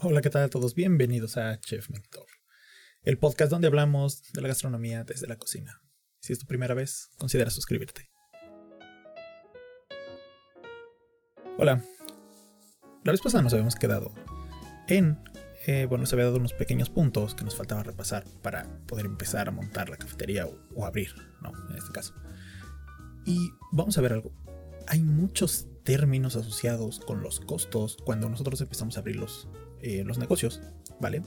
Hola, ¿qué tal a todos? Bienvenidos a Chef Mentor, el podcast donde hablamos de la gastronomía desde la cocina. Si es tu primera vez, considera suscribirte. Hola. La vez pasada nos habíamos quedado en, eh, bueno, se había dado unos pequeños puntos que nos faltaba repasar para poder empezar a montar la cafetería o, o abrir, ¿no? En este caso. Y vamos a ver algo. Hay muchos términos asociados con los costos cuando nosotros empezamos a abrir los, eh, los negocios, ¿vale?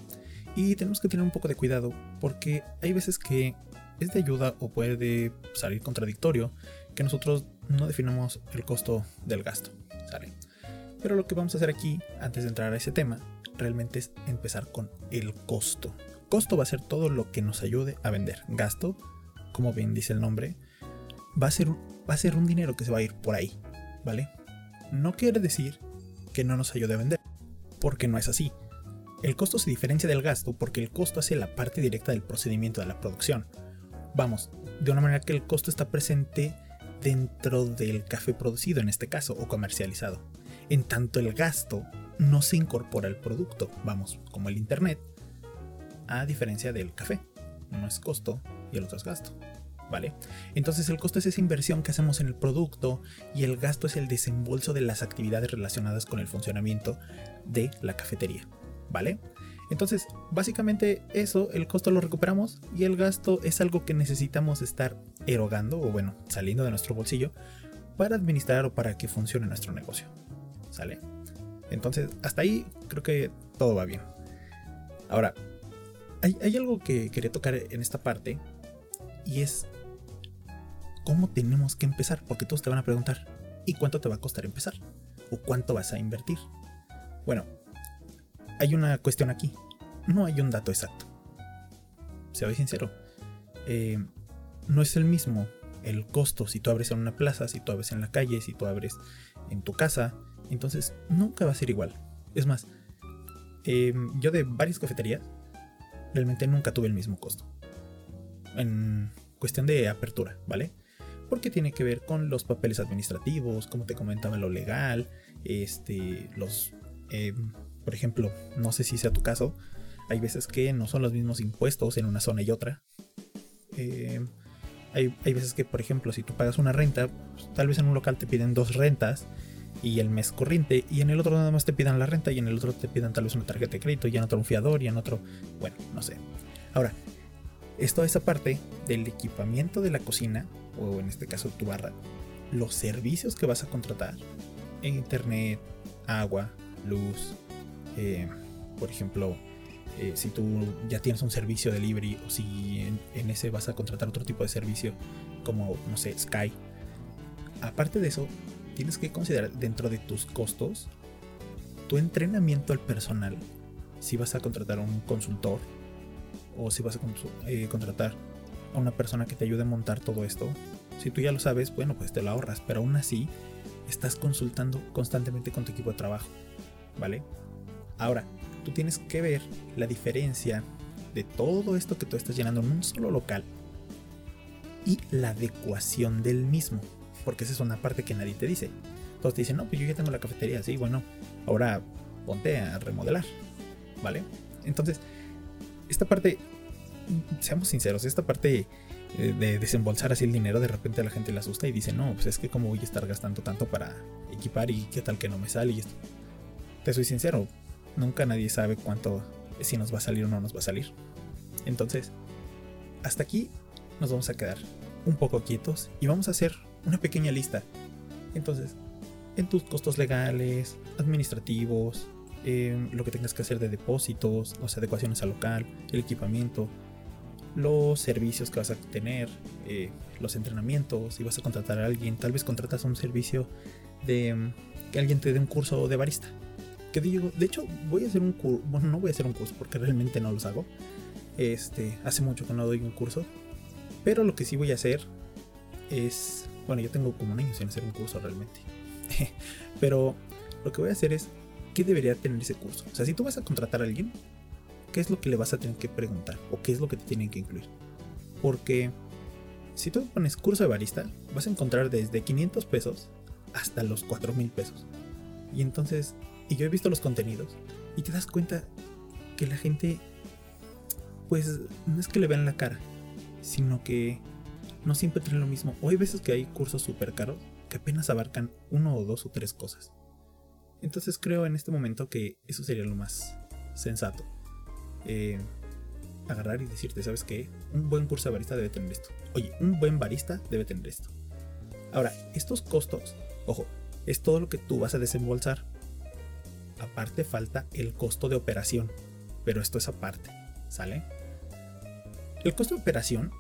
Y tenemos que tener un poco de cuidado porque hay veces que es de ayuda o puede salir contradictorio que nosotros no definamos el costo del gasto, ¿sale? Pero lo que vamos a hacer aquí, antes de entrar a ese tema, realmente es empezar con el costo. Costo va a ser todo lo que nos ayude a vender. Gasto, como bien dice el nombre, va a ser, va a ser un dinero que se va a ir por ahí, ¿vale? No quiere decir que no nos ayude a vender porque no es así. El costo se diferencia del gasto porque el costo hace la parte directa del procedimiento de la producción. Vamos, de una manera que el costo está presente dentro del café producido en este caso o comercializado. En tanto el gasto no se incorpora al producto, vamos, como el internet, a diferencia del café. Uno es costo y el otro es gasto. ¿Vale? Entonces el costo es esa inversión que hacemos en el producto y el gasto es el desembolso de las actividades relacionadas con el funcionamiento de la cafetería, ¿vale? Entonces, básicamente eso, el costo lo recuperamos y el gasto es algo que necesitamos estar erogando o bueno, saliendo de nuestro bolsillo para administrar o para que funcione nuestro negocio. ¿Sale? Entonces, hasta ahí creo que todo va bien. Ahora, hay, hay algo que quería tocar en esta parte y es cómo tenemos que empezar, porque todos te van a preguntar, ¿y cuánto te va a costar empezar? ¿O cuánto vas a invertir? Bueno, hay una cuestión aquí. No hay un dato exacto. Soy sincero. Eh, no es el mismo el costo si tú abres en una plaza, si tú abres en la calle, si tú abres en tu casa. Entonces nunca va a ser igual. Es más, eh, yo de varias cafeterías realmente nunca tuve el mismo costo. En cuestión de apertura, ¿vale? Porque tiene que ver con los papeles administrativos, como te comentaba, lo legal, este, los eh, por ejemplo, no sé si sea tu caso, hay veces que no son los mismos impuestos en una zona y otra. Eh, hay, veces que, por ejemplo, si tú pagas una renta, pues, tal vez en un local te piden dos rentas y el mes corriente, y en el otro nada más te pidan la renta, y en el otro te pidan tal vez una tarjeta de crédito, y en otro un fiador, y en otro, bueno, no sé. Ahora, esto es aparte del equipamiento de la cocina, o en este caso tu barra, los servicios que vas a contratar, internet, agua, luz. Eh, por ejemplo, eh, si tú ya tienes un servicio de delivery o si en, ese vas a contratar otro tipo de servicio como, no sé, Sky. Aparte de eso, tienes que considerar dentro de tus costos tu entrenamiento al personal. Si vas a contratar a un consultor o si vas a eh, contratar a una persona que te ayude a montar todo esto. Si tú ya lo sabes, bueno, pues te lo ahorras, pero aún así estás consultando constantemente con tu equipo de trabajo, ¿vale? Ahora, tú tienes que ver la diferencia de todo esto que tú estás llenando en un solo local y la adecuación del mismo, porque esa es una parte que nadie te dice. Todos te dicen, no, pues yo ya tengo la cafetería, sí, bueno, ahora ponte a remodelar, ¿vale? Entonces, esta parte, seamos sinceros, esta parte eh, de desembolsar así el dinero, de repente a la gente le asusta y dice, no, pues es que como voy a estar gastando tanto para equipar y qué tal que no me sale y esto. Te soy sincero, nunca nadie sabe cuánto, si nos va a salir o no nos va a salir. Entonces, hasta aquí nos vamos a quedar un poco quietos y vamos a hacer una pequeña lista. Entonces, en tus costos legales, administrativos, lo que tengas que hacer de depósitos, las adecuaciones al local, el equipamiento, los servicios que vas a tener, eh, los entrenamientos, si vas a contratar a alguien, tal vez contratas un servicio de mm, que alguien te dé un curso de barista. Que digo, de hecho, voy a hacer un curso, bueno, no voy a hacer un curso porque realmente no los hago. Este, hace mucho que no doy un curso, pero lo que sí voy a hacer es, bueno, yo tengo como un año sin hacer un curso realmente. pero lo que voy a hacer es, ¿qué debería tener ese curso? O sea, si tú vas a contratar a alguien, qué es lo que le vas a tener que preguntar o qué es lo que te tienen que incluir. Porque si tú pones curso de barista, vas a encontrar desde 500 pesos hasta los 4000 pesos. Y entonces Y yo he visto los contenidos y te das cuenta que la gente, pues, no es que le vean la cara, sino que no siempre tienen lo mismo. O hay veces que hay cursos súper caros que apenas abarcan uno o dos o tres cosas. Entonces creo en este momento que eso sería lo más sensato. Eh, agarrar y decirte, ¿sabes qué? Un buen curso barista debe tener esto. Oye, un buen barista debe tener esto. Ahora, estos costos, ojo, es todo lo que tú vas a desembolsar. Aparte falta el costo de operación, pero esto es aparte, ¿sale? El costo de operación,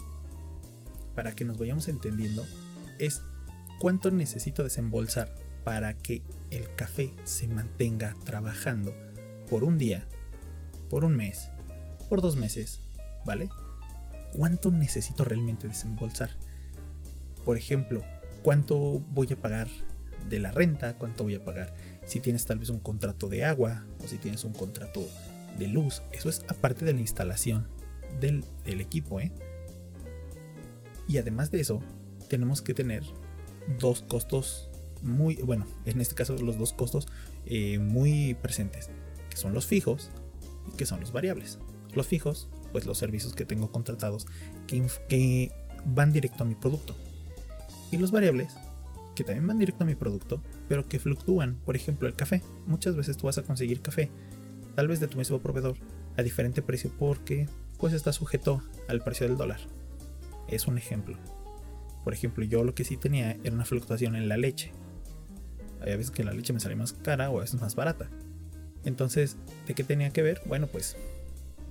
para que nos vayamos entendiendo, es cuánto necesito desembolsar para que el café se mantenga trabajando por un día, por un mes, por dos meses, ¿vale? ¿Cuánto necesito realmente desembolsar? Por ejemplo, ¿cuánto voy a pagar de la renta? ¿Cuánto voy a pagar si tienes tal vez un contrato de agua o si tienes un contrato de luz? Eso es aparte de la instalación del, equipo, ¿eh? Y además de eso, tenemos que tener dos costos muy, bueno, en este caso los dos costos eh, muy presentes, que son los fijos y que son los variables. Los fijos, pues los servicios que tengo contratados que, que van directo a mi producto. Y los variables, que también van directo a mi producto, pero que fluctúan. Por ejemplo, el café. Muchas veces tú vas a conseguir café, tal vez de tu mismo proveedor, a diferente precio porque pues está sujeto al precio del dólar. Es un ejemplo. Por ejemplo, yo lo que sí tenía era una fluctuación en la leche. Hay veces que la leche me sale más cara o a veces más barata. Entonces, ¿de qué tenía que ver? Bueno, pues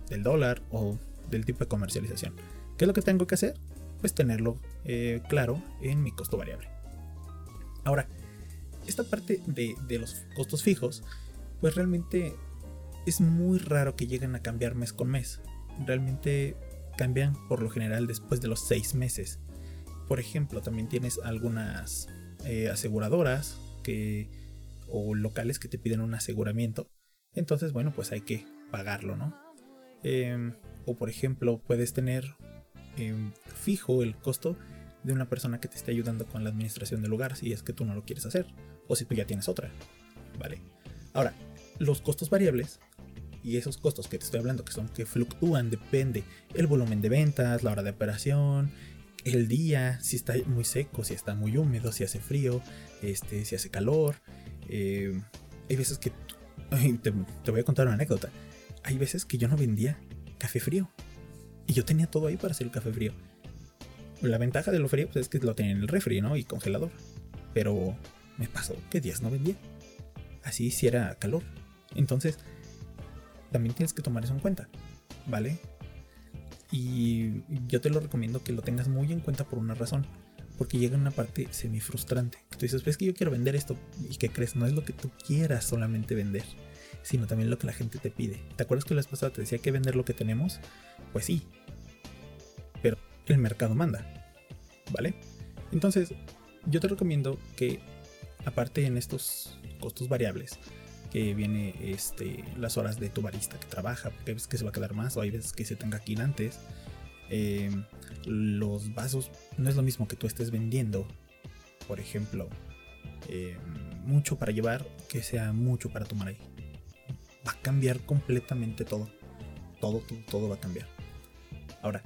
del dólar o del tipo de comercialización. ¿Qué es lo que tengo que hacer? Pues tenerlo eh, claro en mi costo variable. Ahora, esta parte de, de los costos fijos, pues realmente es muy raro que lleguen a cambiar mes con mes. Realmente cambian por lo general después de los seis meses. Por ejemplo, también tienes algunas eh, aseguradoras que, o locales que te piden un aseguramiento. Entonces, bueno, pues hay que pagarlo, ¿no? Em, o por ejemplo, puedes tener em, fijo el costo de una persona que te esté ayudando con la administración del lugar si es que tú no lo quieres hacer o si tú ya tienes otra. ¿Vale? Ahora, los costos variables y esos costos que te estoy hablando que son que fluctúan depende el volumen de ventas, la hora de operación, el día, si está muy seco, si está muy húmedo, si hace frío, este, si hace calor. Eh, hay veces que... Te, te, voy a contar una anécdota. Hay veces que yo no vendía café frío. Y yo tenía todo ahí para hacer el café frío. La ventaja de lo frío pues, es que lo tenía en el refri, ¿no? Y congelador. Pero me pasó que días no vendía. Así hiciera calor. Entonces, también tienes que tomar eso en cuenta. ¿Vale? Y yo te lo recomiendo que lo tengas muy en cuenta por una razón. Porque llega una parte semi frustrante. Que tú dices, pues que yo quiero vender esto. ¿Y que crees? No es lo que tú quieras solamente vender. Sino también lo que la gente te pide. ¿Te acuerdas que la vez pasada te decía que vender lo que tenemos? Pues sí. Pero el mercado manda. ¿Vale? Entonces, yo te recomiendo que, aparte en estos costos variables, que viene este, las horas de tu barista que trabaja, porque hay veces que se va a quedar más o hay veces que se tenga aquí antes. Em, los vasos no es lo mismo que tú estés vendiendo, por ejemplo, em, mucho para llevar que sea mucho para tomar ahí. Va a cambiar completamente todo. Todo, todo, todo va a cambiar. Ahora,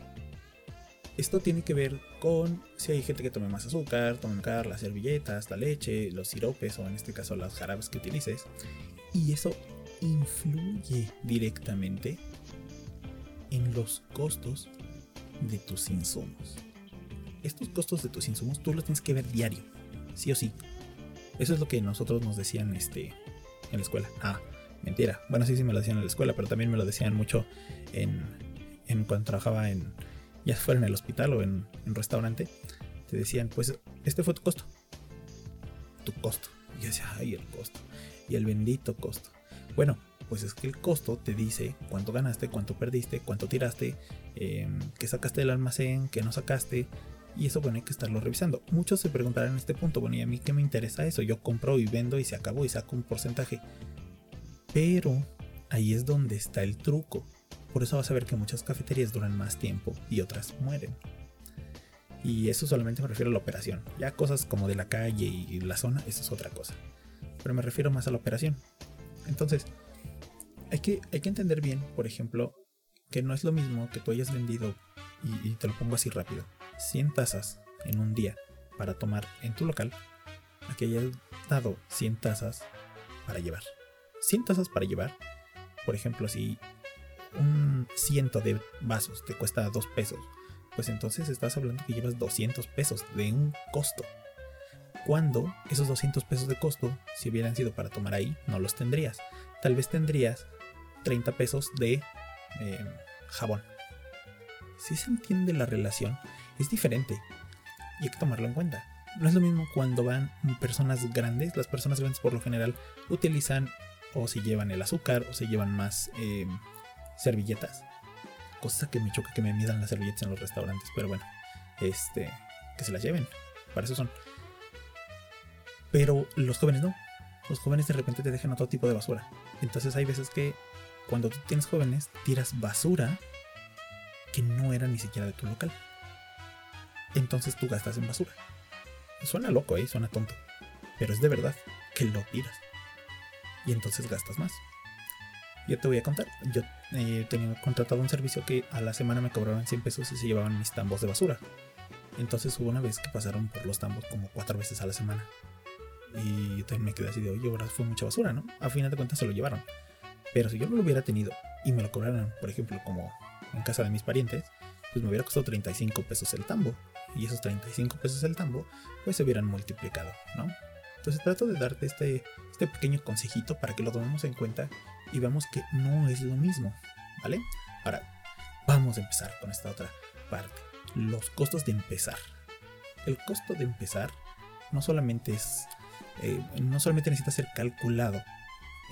esto tiene que ver con si hay gente que tome más azúcar, tome más las servilletas, la leche, los siropes o en este caso las jarabes que utilices. Y eso influye directamente en los costos de tus insumos. Estos costos de tus insumos tú los tienes que ver diario, sí o sí. Eso es lo que nosotros nos decían este, en la escuela. Ah, mentira. Bueno, sí, sí me lo decían en la escuela, pero también me lo decían mucho en, en cuando trabajaba en, ya fuera en el hospital o en un restaurante. Te decían, pues este fue tu costo. Tu costo. Y yo decía, ay, el costo y el bendito costo. Bueno, pues es que el costo te dice cuánto ganaste, cuánto perdiste, cuánto tiraste, eh, qué sacaste del almacén, qué no sacaste. Y eso, bueno, hay que estarlo revisando. Muchos se preguntarán en este punto, bueno, ¿y a mí qué me interesa eso? Yo compro y vendo y se acabó y saco un porcentaje. Pero ahí es donde está el truco. Por eso vas a ver que muchas cafeterías duran más tiempo y otras mueren. Y eso solamente me refiero a la operación. Ya cosas como de la calle y la zona, eso es otra cosa pero me refiero más a la operación. Entonces, hay que, entender bien, por ejemplo, que no es lo mismo que tú hayas vendido, y, y te lo pongo así rápido, 100 tazas en un día para tomar en tu local, a que hayas dado 100 tazas para llevar. 100 tazas para llevar, por ejemplo, si un ciento de vasos te cuesta 2 pesos, pues entonces estás hablando que llevas 200 pesos de un costo. Cuando esos 200 pesos de costo, si hubieran sido para tomar ahí, no los tendrías. Tal vez tendrías 30 pesos de eh, jabón. Si se entiende la relación, es diferente y hay que tomarlo en cuenta. No es lo mismo cuando van personas grandes. Las personas grandes por lo general utilizan o si llevan el azúcar o se llevan más eh, servilletas. Cosa que me choca que me midan las servilletas en los restaurantes. Pero bueno, este, que se las lleven. Para eso son. Pero los jóvenes no. Los jóvenes de repente te dejan otro tipo de basura. Entonces hay veces que cuando tú tienes jóvenes, tiras basura que no era ni siquiera de tu local. Entonces tú gastas en basura. Suena loco, ¿eh? Suena tonto. Pero es de verdad que lo tiras. Y entonces gastas más. Yo te voy a contar. Yo eh, tenía contratado un servicio que a la semana me cobraban 100 pesos y se llevaban mis tambos de basura. Entonces hubo una vez que pasaron por los tambos como cuatro veces a la semana. Y también me quedé así de, oye, ahora fue mucha basura, ¿no? A final de cuentas se lo llevaron. Pero si yo no lo hubiera tenido y me lo cobraran, por ejemplo, como en casa de mis parientes, pues me hubiera costado 35 pesos el tambo. Y esos 35 pesos el tambo, pues se hubieran multiplicado, ¿no? Entonces trato de darte este, este pequeño consejito para que lo tomemos en cuenta y veamos que no es lo mismo, ¿vale? Ahora, vamos a empezar con esta otra parte. Los costos de empezar. El costo de empezar no solamente es... Eh, no solamente necesita ser calculado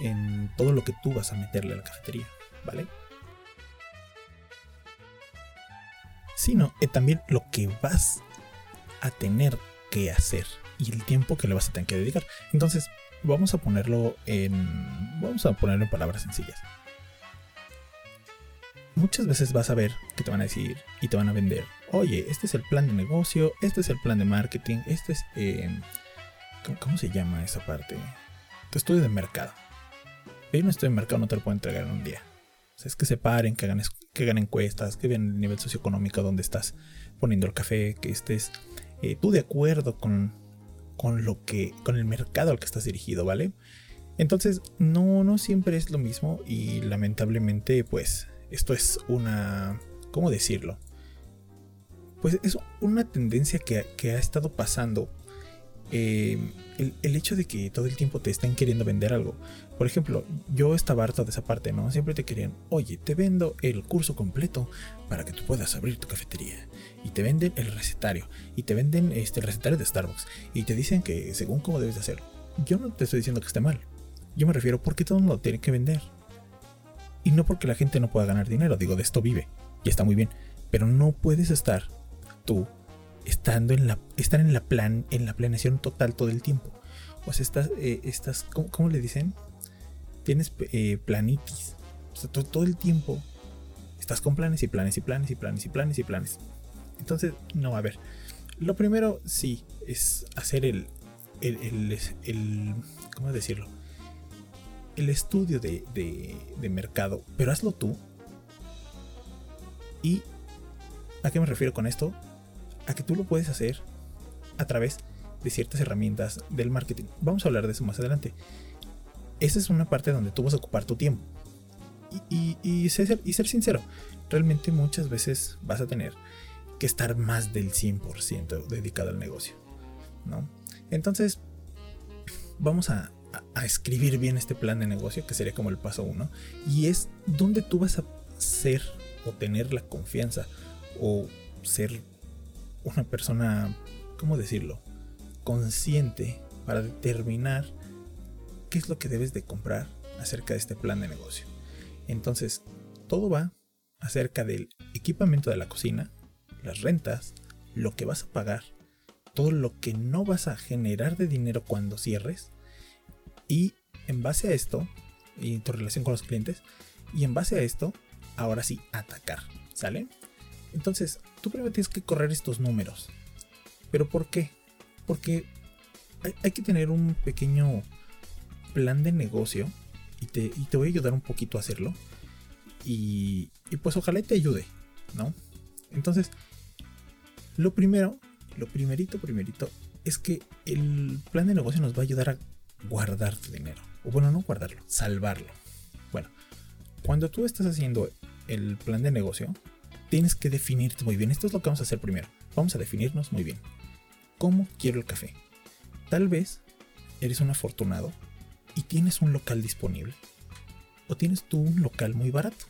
en todo lo que tú vas a meterle a la cafetería, ¿vale? Sino eh, también lo que vas a tener que hacer y el tiempo que le vas a tener que dedicar. Entonces, vamos a ponerlo en. Vamos a ponerlo en palabras sencillas. Muchas veces vas a ver que te van a decir y te van a vender. Oye, este es el plan de negocio, este es el plan de marketing, este es. Eh, ¿cómo, se llama esa parte? Tu estudio de mercado. Un estudio de mercado no te lo puedo entregar en un día. O sea, es que se paren, que hagan, que hagan encuestas, que vean el nivel socioeconómico donde estás poniendo el café, que estés eh, tú de acuerdo con con lo que, con el mercado al que estás dirigido, ¿vale? Entonces, no, no siempre es lo mismo y lamentablemente, pues, esto es una, ¿cómo decirlo? Pues es una tendencia que, que ha estado pasando eh, el, hecho de que todo el tiempo te estén queriendo vender algo. Por ejemplo, yo estaba harto de esa parte, ¿no? Siempre te querían, oye, te vendo el curso completo para que tú puedas abrir tu cafetería. Y te venden el recetario. Y te venden este, el recetario de Starbucks. Y te dicen que según cómo debes de hacerlo. Yo no te estoy diciendo que esté mal. Yo me refiero porque todo el mundo tiene que vender. Y no porque la gente no pueda ganar dinero. Digo, de esto vive. Y está muy bien. Pero no puedes estar tú estando en la, estar en la plan, en la planeación total todo el tiempo. O sea, estás, eh, estás ¿cómo, le dicen? Tienes eh, planitis. O sea, todo, el tiempo estás con planes y planes y planes y planes y planes y planes. Entonces, no, a ver. Lo primero, sí, es hacer el, el, el, el ¿cómo decirlo? El estudio de, de, de mercado, pero hazlo tú. ¿Y a qué me refiero con esto? A que tú lo puedes hacer a través de ciertas herramientas del marketing. Vamos a hablar de eso más adelante. Esa es una parte donde tú vas a ocupar tu tiempo. Y, ser, sincero, realmente muchas veces vas a tener que estar más del 100% dedicado al negocio. ¿no? Entonces, vamos a, a, escribir bien este plan de negocio, que sería como el paso uno. Y es donde tú vas a ser o tener la confianza o ser una persona, ¿cómo decirlo? Consciente para determinar qué es lo que debes de comprar acerca de este plan de negocio. Entonces, todo va acerca del equipamiento de la cocina, las rentas, lo que vas a pagar, todo lo que no vas a generar de dinero cuando cierres y en base a esto, y tu relación con los clientes, y en base a esto, ahora sí, atacar, ¿sale? Entonces, tú primero tienes que correr estos números. ¿Pero por qué? Porque hay, que tener un pequeño plan de negocio y te, te voy a ayudar un poquito a hacerlo. Y, y pues ojalá te ayude, ¿no? Entonces, lo primero, lo primerito, primerito, es que el plan de negocio nos va a ayudar a guardar tu dinero. O bueno, no guardarlo, salvarlo. Bueno, cuando tú estás haciendo el plan de negocio, tienes que definirte muy bien. Esto es lo que vamos a hacer primero. Vamos a definirnos muy bien. ¿Cómo quiero el café? Tal vez eres un afortunado y tienes un local disponible. O tienes tú un local muy barato.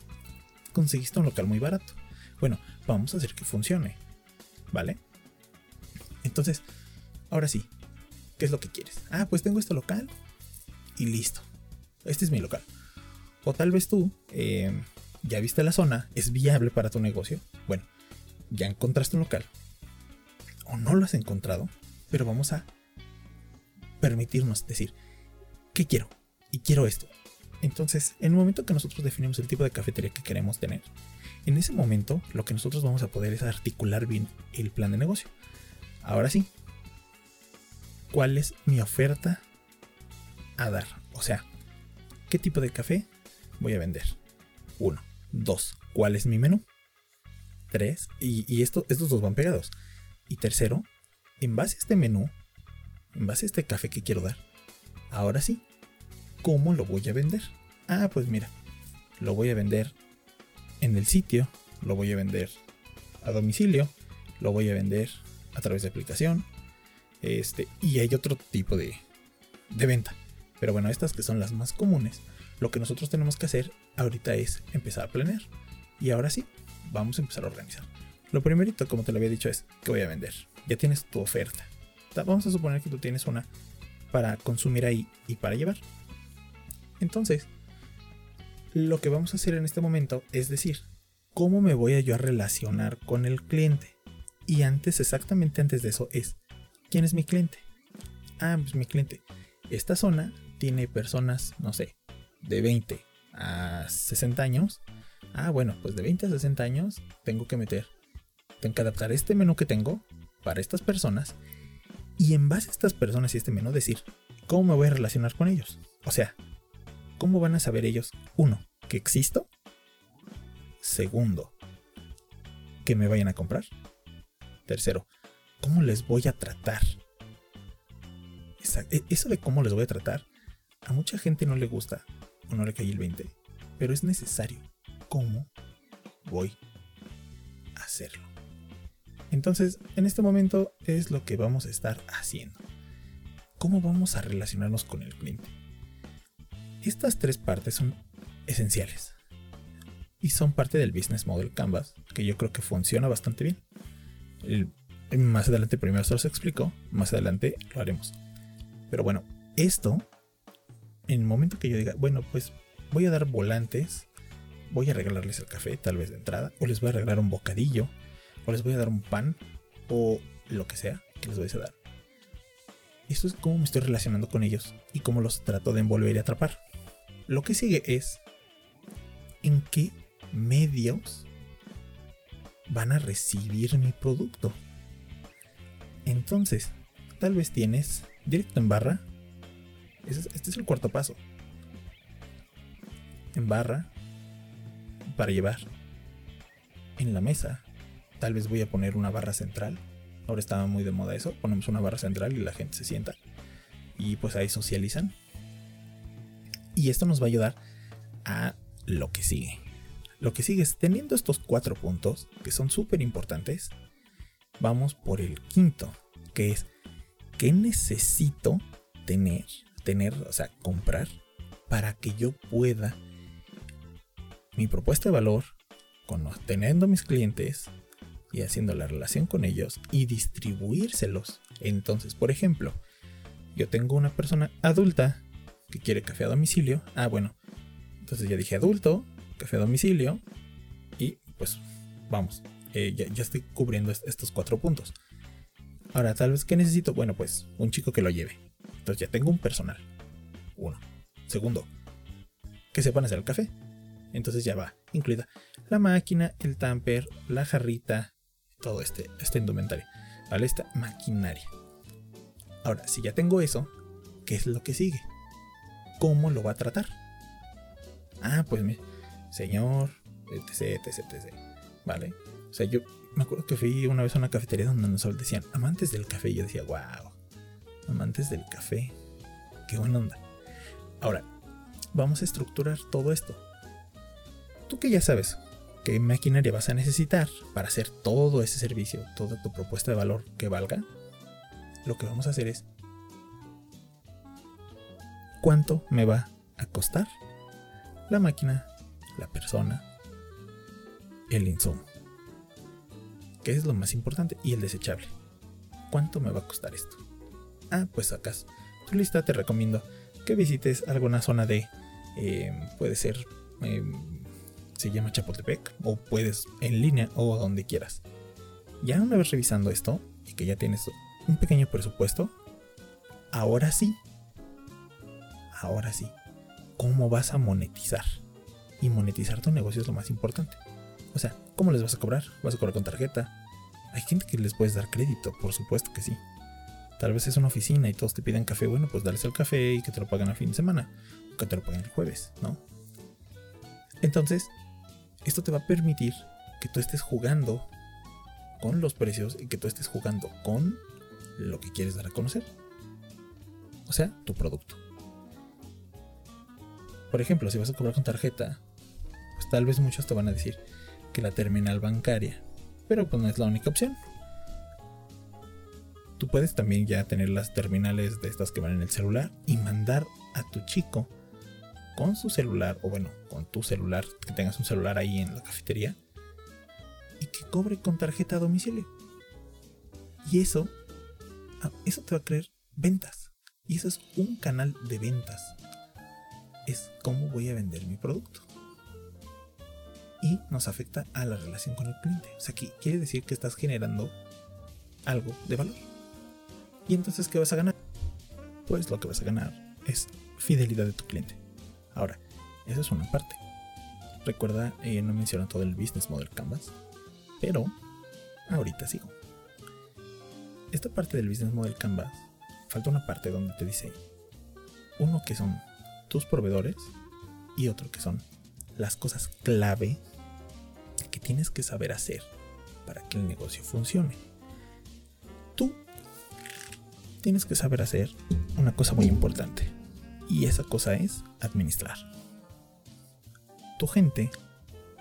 Conseguiste un local muy barato. Bueno, vamos a hacer que funcione. ¿Vale? Entonces, ahora sí, ¿qué es lo que quieres? Ah, pues tengo este local y listo. Este es mi local. O tal vez tú eh, ya viste la zona, es viable para tu negocio. Bueno, ya encontraste un local. O no lo has encontrado, pero vamos a permitirnos decir, ¿qué quiero? Y quiero esto. Entonces, en el momento que nosotros definimos el tipo de cafetería que queremos tener, en ese momento lo que nosotros vamos a poder es articular bien el plan de negocio. Ahora sí, ¿cuál es mi oferta a dar? O sea, ¿qué tipo de café voy a vender? Uno. Dos. ¿Cuál es mi menú? Tres. Y, esto, estos dos van pegados. Y tercero, en base a este menú, en base a este café que quiero dar, ahora sí, ¿cómo lo voy a vender? Ah, pues mira, lo voy a vender en el sitio, lo voy a vender a domicilio, lo voy a vender a través de aplicación, este, y hay otro tipo de, de venta. Pero bueno, estas que son las más comunes, lo que nosotros tenemos que hacer ahorita es empezar a planear. Y ahora sí, vamos a empezar a organizar. Lo primerito, como te lo había dicho, es que voy a vender. Ya tienes tu oferta. Vamos a suponer que tú tienes una para consumir ahí y para llevar. Entonces, lo que vamos a hacer en este momento es decir, ¿cómo me voy a yo a relacionar con el cliente? Y antes, exactamente antes de eso, es, ¿quién es mi cliente? Ah, pues mi cliente. Esta zona tiene personas, no sé, de 20 a 60 años. Ah, bueno, pues de 20 a 60 años tengo que meter, tengo que adaptar este menú que tengo para estas personas y en base a estas personas y este menú decir cómo me voy a relacionar con ellos. O sea, ¿cómo van a saber ellos? Uno, que existo. Segundo, que me vayan a comprar. Tercero, ¿cómo les voy a tratar? E, eso de cómo les voy a tratar, a mucha gente no le gusta no le cae el 20, pero es necesario. ¿Cómo voy a hacerlo? Entonces, en este momento es lo que vamos a estar haciendo. ¿Cómo vamos a relacionarnos con el cliente? Estas tres partes son esenciales y son parte del Business Model Canvas, que yo creo que funciona bastante bien. más adelante primero se los explico, más adelante lo haremos. Pero bueno, esto, en el momento que yo diga, bueno, pues voy a dar volantes, voy a regalarles el café, tal vez de entrada, o les voy a regalar un bocadillo, o les voy a dar un pan, o lo que sea que les voy a dar. Esto es cómo me estoy relacionando con ellos y cómo los trato de envolver y atrapar. Lo que sigue es en qué medios van a recibir mi producto. Entonces, tal vez tienes directo en barra. Este es el cuarto paso. En barra, para llevar. En la mesa, tal vez voy a poner una barra central. Ahora estaba muy de moda eso. Ponemos una barra central y la gente se sienta. Y pues ahí socializan. Y esto nos va a ayudar a lo que sigue. Lo que sigue es, teniendo estos cuatro puntos, que son súper importantes, vamos por el quinto, que es ¿qué necesito tener, tener, o sea, comprar para que yo pueda mi propuesta de valor, con teniendo mis clientes y haciendo la relación con ellos y distribuírselos. Entonces, por ejemplo, yo tengo una persona adulta que quiere café a domicilio. Ah, bueno, entonces ya dije adulto, café a domicilio y pues vamos, eh, ya, ya estoy cubriendo estos cuatro puntos. Ahora, tal vez que necesito, bueno, pues un chico que lo lleve. Entonces ya tengo un personal. Uno. Segundo, que sepan hacer el café. Entonces ya va incluida la máquina, el tamper, la jarrita, todo este, este indumentario. ¿Vale? Esta maquinaria. Ahora, si ya tengo eso, ¿qué es lo que sigue? ¿Cómo lo va a tratar? Ah, pues mi señor, etc, etc, etc. ¿Vale? O sea, yo me acuerdo que fui una vez a una cafetería donde nos decían amantes del café. Y yo decía, wow, amantes del café. Qué buena onda. Ahora, vamos a estructurar todo esto. Tú que ya sabes qué maquinaria vas a necesitar para hacer todo ese servicio, toda tu propuesta de valor que valga, lo que vamos a hacer es cuánto me va a costar la máquina, la persona, el insumo, que es lo más importante, y el desechable. ¿Cuánto me va a costar esto? Ah, pues sacas tu lista, te recomiendo que visites alguna zona de, eh, puede ser, eh, se llama Chapultepec, o puedes en línea o donde quieras. Ya una vez revisando esto y que ya tienes un pequeño presupuesto, ahora sí, ahora sí, ¿cómo vas a monetizar? Y monetizar tu negocio es lo más importante. O sea, ¿cómo les vas a cobrar? ¿Vas a cobrar con tarjeta? Hay gente que les puedes dar crédito, por supuesto que sí. Tal vez es una oficina y todos te piden café, bueno, pues darles el café y que te lo paguen a fin de semana, o que te lo paguen el jueves, ¿no? Entonces, esto te va a permitir que tú estés jugando con los precios y que tú estés jugando con lo que quieres dar a conocer. O sea, tu producto. Por ejemplo, si vas a cobrar con tarjeta, pues tal vez muchos te van a decir que la terminal bancaria, pero pues no es la única opción. Tú puedes también ya tener las terminales de estas que van en el celular y mandar a tu chico con su celular, o bueno, con tu celular, que tengas un celular ahí en la cafetería, y que cobre con tarjeta a domicilio. Y eso, ah, eso te va a crear ventas. Y eso es un canal de ventas. Es cómo voy a vender mi producto. Y nos afecta a la relación con el cliente. O sea, que quiere decir que estás generando algo de valor. Y entonces, ¿qué vas a ganar? Pues lo que vas a ganar es fidelidad de tu cliente. Ahora, esa es una parte. Recuerda, eh, no menciono todo el business model Canvas, pero ahorita sigo. Esta parte del business model Canvas, falta una parte donde te dice uno que son tus proveedores y otro que son las cosas clave que tienes que saber hacer para que el negocio funcione. Tienes que saber hacer una cosa muy importante y esa cosa es administrar. Tu gente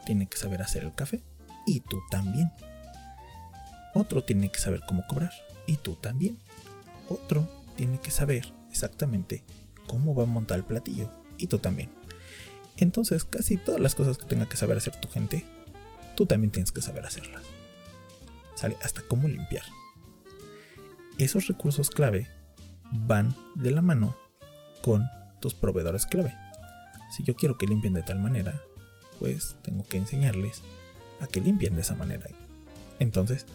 tiene que saber hacer el café y tú también. Otro tiene que saber cómo cobrar y tú también. Otro tiene que saber exactamente cómo va a montar el platillo y tú también. Entonces casi todas las cosas que tenga que saber hacer tu gente, tú también tienes que saber hacerlas. Sale hasta cómo limpiar. Esos recursos clave van de la mano con tus proveedores clave. Si yo quiero que limpien de tal manera, pues tengo que enseñarles a que limpien de esa manera. Entonces,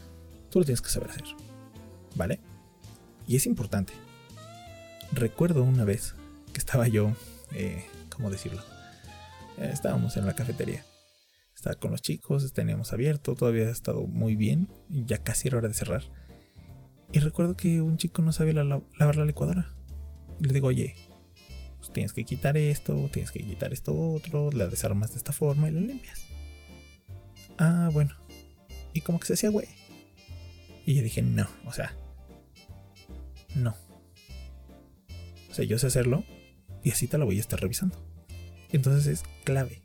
tú lo tienes que saber hacer. ¿Vale? Y es importante. Recuerdo una vez que estaba yo, eh, ¿cómo decirlo? Eh, estábamos en la cafetería. Estaba con los chicos, teníamos abierto, todavía ha estado muy bien, ya casi era hora de cerrar. Y recuerdo que un chico no sabía lavar la licuadora. Y le digo, oye, pues tienes que quitar esto, tienes que quitar esto otro, la desarmas de esta forma y la limpias. Ah, bueno. Y como que se hacía güey. Y yo dije, no, o sea, no. O sea, yo sé hacerlo y así te lo voy a estar revisando. Entonces es clave.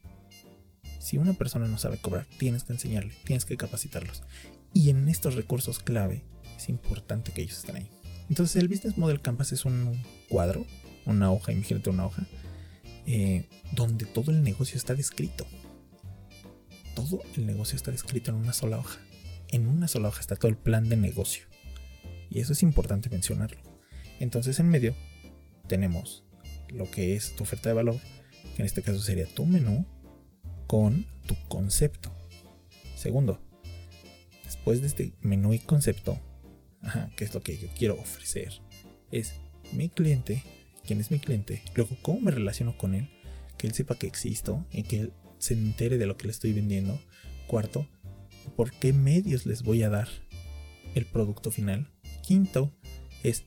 Si una persona no sabe cobrar, tienes que enseñarle, tienes que capacitarlos. Y en estos recursos clave es importante que ellos estén ahí. Entonces el Business Model Canvas es un cuadro, una hoja, imagínate una hoja, eh, donde todo el negocio está descrito. Todo el negocio está descrito en una sola hoja. En una sola hoja está todo el plan de negocio. Y eso es importante mencionarlo. Entonces en medio tenemos lo que es tu oferta de valor, que en este caso sería tu menú, con tu concepto. Segundo, después de este menú y concepto, que es lo que yo quiero ofrecer, es mi cliente, quién es mi cliente, luego cómo me relaciono con él, que él sepa que existo y que él se entere de lo que le estoy vendiendo. Cuarto, por qué medios les voy a dar el producto final. Quinto, es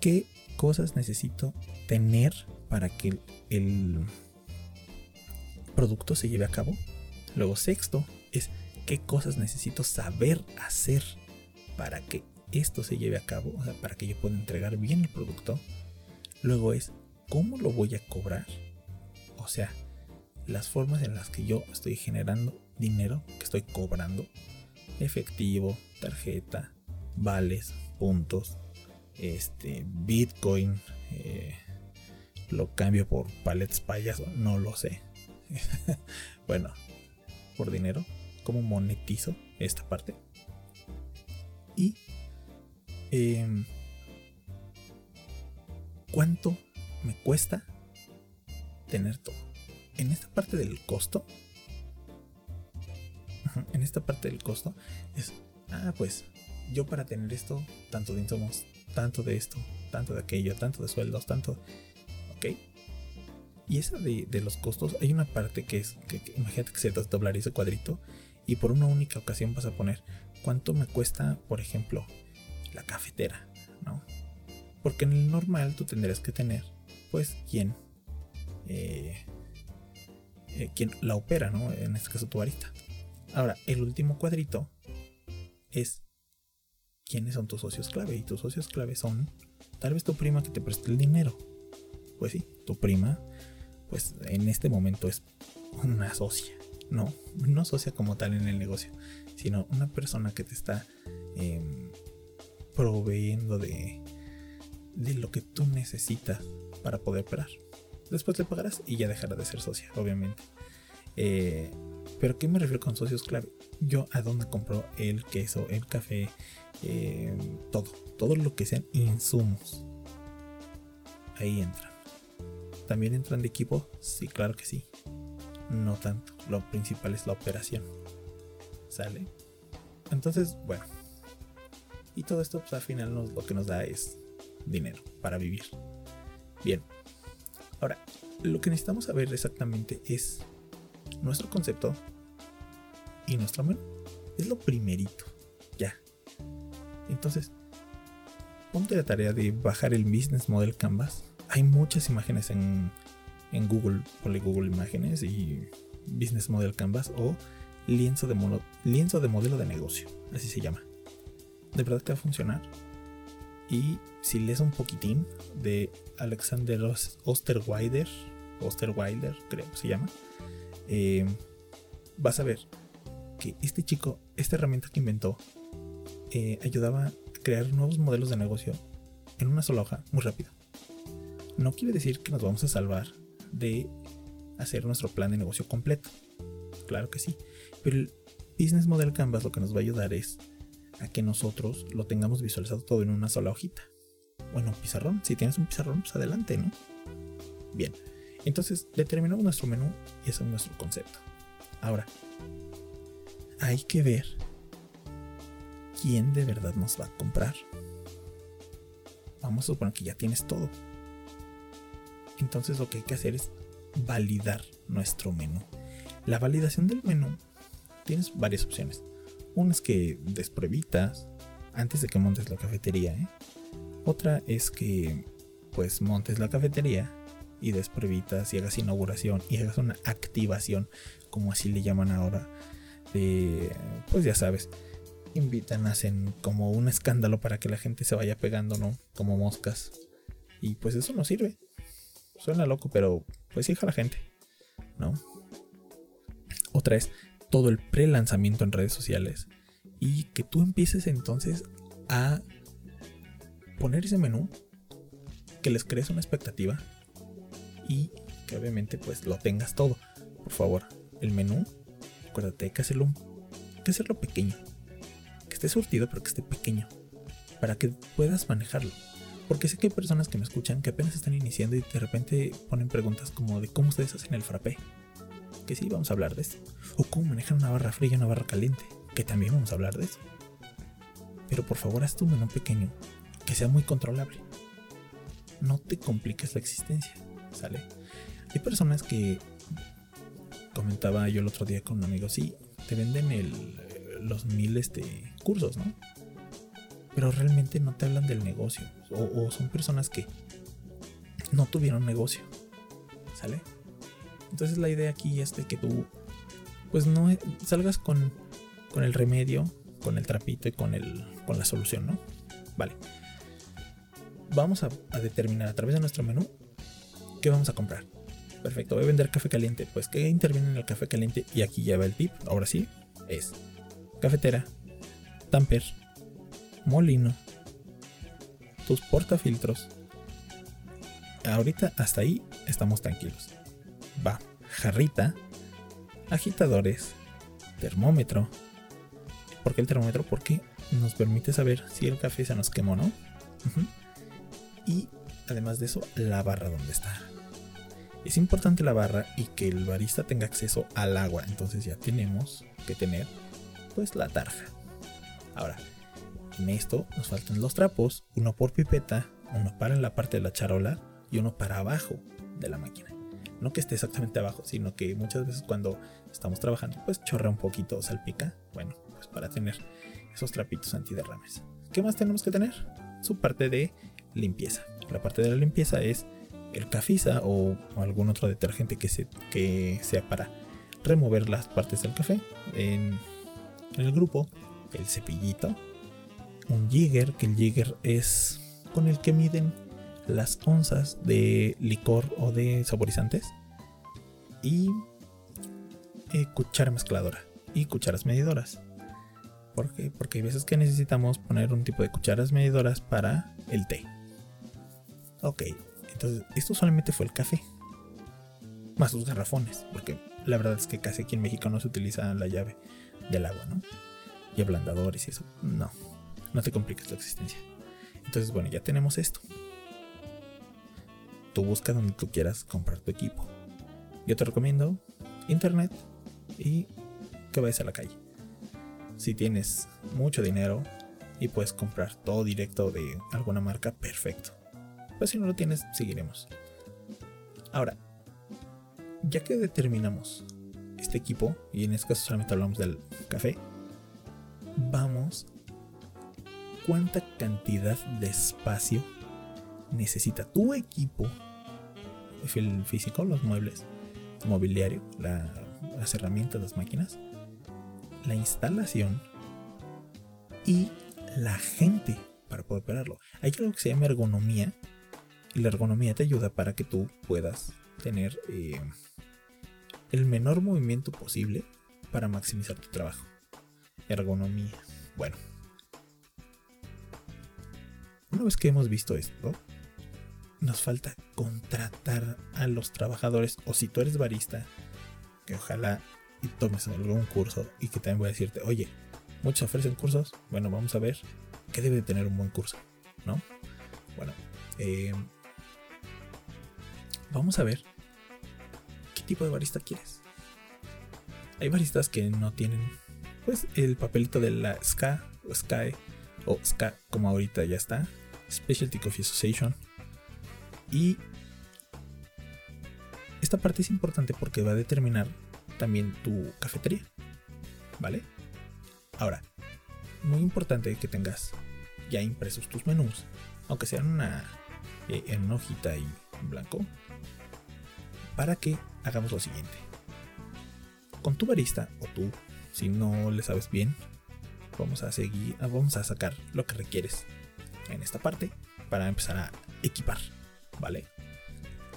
qué cosas necesito tener para que el, producto se lleve a cabo. Luego sexto es qué cosas necesito saber hacer para que esto se lleve a cabo, o sea, para que yo pueda entregar bien el producto. Luego es cómo lo voy a cobrar. O sea, las formas en las que yo estoy generando dinero, que estoy cobrando, efectivo, tarjeta, vales, puntos, este, Bitcoin, eh, lo cambio por palets payaso, no lo sé. bueno, por dinero, ¿cómo monetizo esta parte? Y em, ¿cuánto me cuesta tener todo? En esta parte del costo, en esta parte del costo es, ah, pues yo para tener esto, tanto de insumos, tanto de esto, tanto de aquello, tanto de sueldos, tanto... ¿Ok? Y esa de, los costos, hay una parte que es, que, imagínate que se doblar ese cuadrito y por una única ocasión vas a poner cuánto me cuesta, por ejemplo, la cafetera, ¿no? Porque en el normal tú tendrías que tener, pues, quién, eh, eh, la opera, ¿no? En este caso tu barista. Ahora, el último cuadrito es quiénes son tus socios clave. Y tus socios clave son tal vez tu prima que te preste el dinero. Pues sí, tu prima, pues en este momento es una socia. No, no socia como tal en el negocio, sino una persona que te está em, proveyendo de, lo que tú necesitas para poder operar. Después le pagarás y ya dejará de ser socia, obviamente. Eh, pero ¿qué me refiero con socios clave? Yo a dónde compro el queso, el café, eh, todo, todo lo que sean insumos. Ahí entran. ¿También entran de equipo? Sí, claro que sí. No tanto. Lo principal es la operación. ¿Sale? Entonces, bueno. Y todo esto, pues al final lo que nos da es dinero para vivir. Bien. Ahora, lo que necesitamos saber exactamente es nuestro concepto y nuestro menú. Es lo primerito. Ya. Entonces, ponte la tarea de bajar el Business Model Canvas. Hay muchas imágenes en, en Google, ponle Google Imágenes y Business Model Canvas o lienzo de, de modelo de negocio, así se llama. De verdad que va a funcionar. Y si lees un poquitín de Alexander Osterweider, Osterweider creo que se llama, eh, vas a ver que este chico, esta herramienta que inventó, eh, ayudaba a crear nuevos modelos de negocio en una sola hoja muy rápido. No quiere decir que nos vamos a salvar de hacer nuestro plan de negocio completo. Claro que sí. Pero el Business Model Canvas lo que nos va a ayudar es a que nosotros lo tengamos visualizado todo en una sola hojita. Bueno, pizarrón. Si tienes un pizarrón, pues adelante, ¿no? Bien. Entonces determinamos nuestro menú y ese es nuestro concepto. Ahora, hay que ver quién de verdad nos va a comprar. Vamos a suponer que ya tienes todo. Entonces lo que hay que hacer es validar nuestro menú. La validación del menú tienes varias opciones. Una es que des pruebitas antes de que montes la cafetería. ¿eh? Otra es que pues montes la cafetería y des pruebitas y hagas inauguración y hagas una activación, como así le llaman ahora. De, pues ya sabes, invitan, hacen como un escándalo para que la gente se vaya pegando, ¿no? Como moscas. Y pues eso no sirve. Suena loco, pero pues hija la gente, ¿no? Otra es todo el pre-lanzamiento en redes sociales. Y que tú empieces entonces a poner ese menú, que les crees una expectativa y que obviamente pues lo tengas todo. Por favor, el menú, acuérdate, hay que hacerlo, hay que hacerlo pequeño esté surtido, pero que esté pequeño, para que puedas manejarlo. Porque sé que hay personas que me escuchan que apenas están iniciando y de repente ponen preguntas como de cómo ustedes hacen el frappé. Que sí, vamos a hablar de eso. O cómo manejan una barra fría y una barra caliente. Que también vamos a hablar de eso. Pero por favor, haz tu menú pequeño, que sea muy controlable. No te compliques la existencia, ¿sale? Hay personas que comentaba yo el otro día con un amigo, sí, te venden el, los mil este, cursos, ¿no? Pero realmente no te hablan del negocio. O, son personas que no tuvieron negocio. ¿Sale? Entonces la idea aquí es de que tú pues no salgas con, con el remedio, con el trapito y con, el, con la solución, ¿no? Vale. Vamos a, a determinar a través de nuestro menú qué vamos a comprar. Perfecto, voy a vender café caliente. Pues, ¿qué interviene en el café caliente? Y aquí ya va el tip. Ahora sí, es cafetera, tamper, molino, tus portafiltros. Ahorita hasta ahí estamos tranquilos. Va, jarrita, agitadores, termómetro. ¿Por qué el termómetro? Porque nos permite saber si el café se nos quemó, ¿no? Y además de eso, la barra donde está. Es importante la barra y que el barista tenga acceso al agua. Entonces ya tenemos que tener pues la tarja. Ahora, en esto nos faltan los trapos, uno por pipeta, uno para en la parte de la charola y uno para abajo de la máquina. No que esté exactamente abajo, sino que muchas veces cuando estamos trabajando, pues chorrea un poquito, salpica. Bueno, pues para tener esos trapitos antiderrames. ¿Qué más tenemos que tener? Su parte de limpieza. La parte de la limpieza es el cafisa o, algún otro detergente que, se, que sea para remover las partes del café. En, el grupo, el cepillito, un jigger, que el jigger es con el que miden las onzas de licor o de saborizantes. Y eh, cuchara mezcladora y cucharas medidoras. ¿Por qué? Porque hay veces que necesitamos poner un tipo de cucharas medidoras para el té. Ok, entonces esto solamente fue el café. Más sus garrafones, porque la verdad es que casi aquí en México no se utiliza la llave del agua, ¿no? Y ablandadores y eso. No, no te compliques la existencia. Entonces, bueno, ya tenemos esto. Tú busca donde tú quieras comprar tu equipo. Yo te recomiendo internet y que vayas a la calle. Si tienes mucho dinero y puedes comprar todo directo de alguna marca, perfecto. Pues si no lo tienes, seguiremos. Ahora, ya que determinamos este equipo, y en este caso solamente hablamos del café, vamos cuánta cantidad de espacio necesita tu equipo, el físico, los muebles, el mobiliario, las herramientas, las máquinas, la instalación y la gente para poder operarlo. Hay algo que se llama ergonomía, y la ergonomía te ayuda para que tú puedas tener eh, el menor movimiento posible para maximizar tu trabajo. Ergonomía. Bueno. Una vez que hemos visto esto, nos falta contratar a los trabajadores. O si tú eres barista, que ojalá y tomes algún curso y que también voy a decirte, oye, muchos ofrecen cursos. Bueno, vamos a ver qué debe tener un buen curso, ¿no? Bueno, eh, vamos a ver qué tipo de barista quieres. Hay baristas que no tienen pues el papelito de la SCA o SCAE o SCA como ahorita ya está, Specialty Coffee Association. Y esta parte es importante porque va a determinar también tu cafetería. ¿Vale? Ahora, muy importante que tengas ya impresos tus menús, aunque sean una, eh, en una hojita y en blanco, para que hagamos lo siguiente. Con tu barista o tú, si no le sabes bien, vamos a seguir, vamos a sacar lo que requieres en esta parte para empezar a equipar, ¿vale?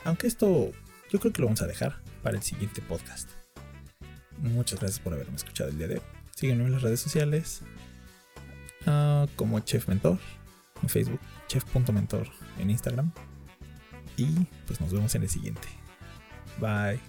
Aunque esto yo creo que lo vamos a dejar para el siguiente podcast. Muchas gracias por haberme escuchado el día de hoy. Sígueme en las redes sociales ah, como Chef Mentor en Facebook, chef.mentor en Instagram. Y pues nos vemos en el siguiente. Bye.